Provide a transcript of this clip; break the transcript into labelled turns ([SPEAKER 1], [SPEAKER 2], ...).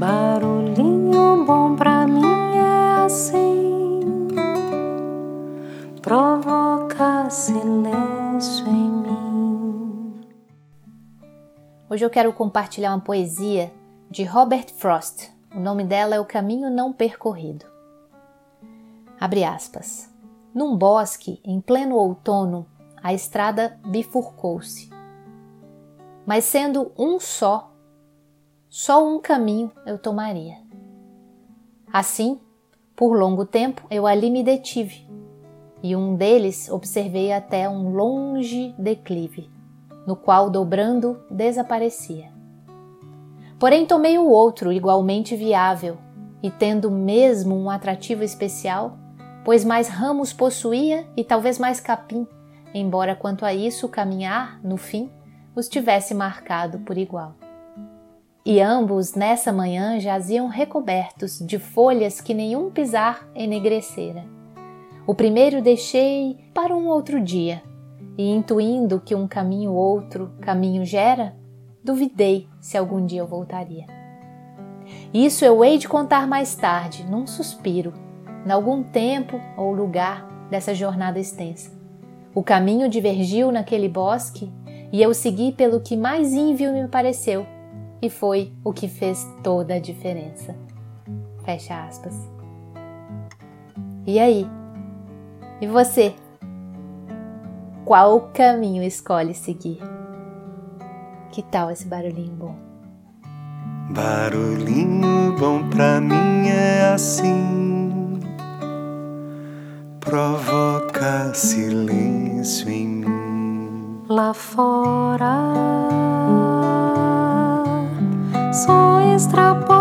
[SPEAKER 1] Barulhinho bom pra mim é assim, provoca silêncio em mim.
[SPEAKER 2] Hoje eu quero compartilhar uma poesia de Robert Frost. O nome dela é O Caminho Não Percorrido. Abre aspas. Num bosque, em pleno outono, a estrada bifurcou-se. Mas sendo um só, só um caminho eu tomaria. Assim, por longo tempo eu ali me detive, e um deles observei até um longe declive, no qual dobrando desaparecia. Porém tomei o outro igualmente viável, e tendo mesmo um atrativo especial, pois mais ramos possuía e talvez mais capim, embora quanto a isso caminhar, no fim, os tivesse marcado por igual e ambos nessa manhã jaziam recobertos de folhas que nenhum pisar enegrecera. O primeiro deixei para um outro dia, e intuindo que um caminho outro caminho gera, duvidei se algum dia eu voltaria. Isso eu hei de contar mais tarde, num suspiro, em algum tempo ou lugar dessa jornada extensa. O caminho divergiu naquele bosque e eu segui pelo que mais ínvio me pareceu e foi o que fez toda a diferença. Fecha aspas. E aí? E você? Qual caminho escolhe seguir? Que tal esse barulhinho bom?
[SPEAKER 3] Barulhinho bom pra mim é assim, provoca silêncio em mim.
[SPEAKER 1] Lá fora sois trapo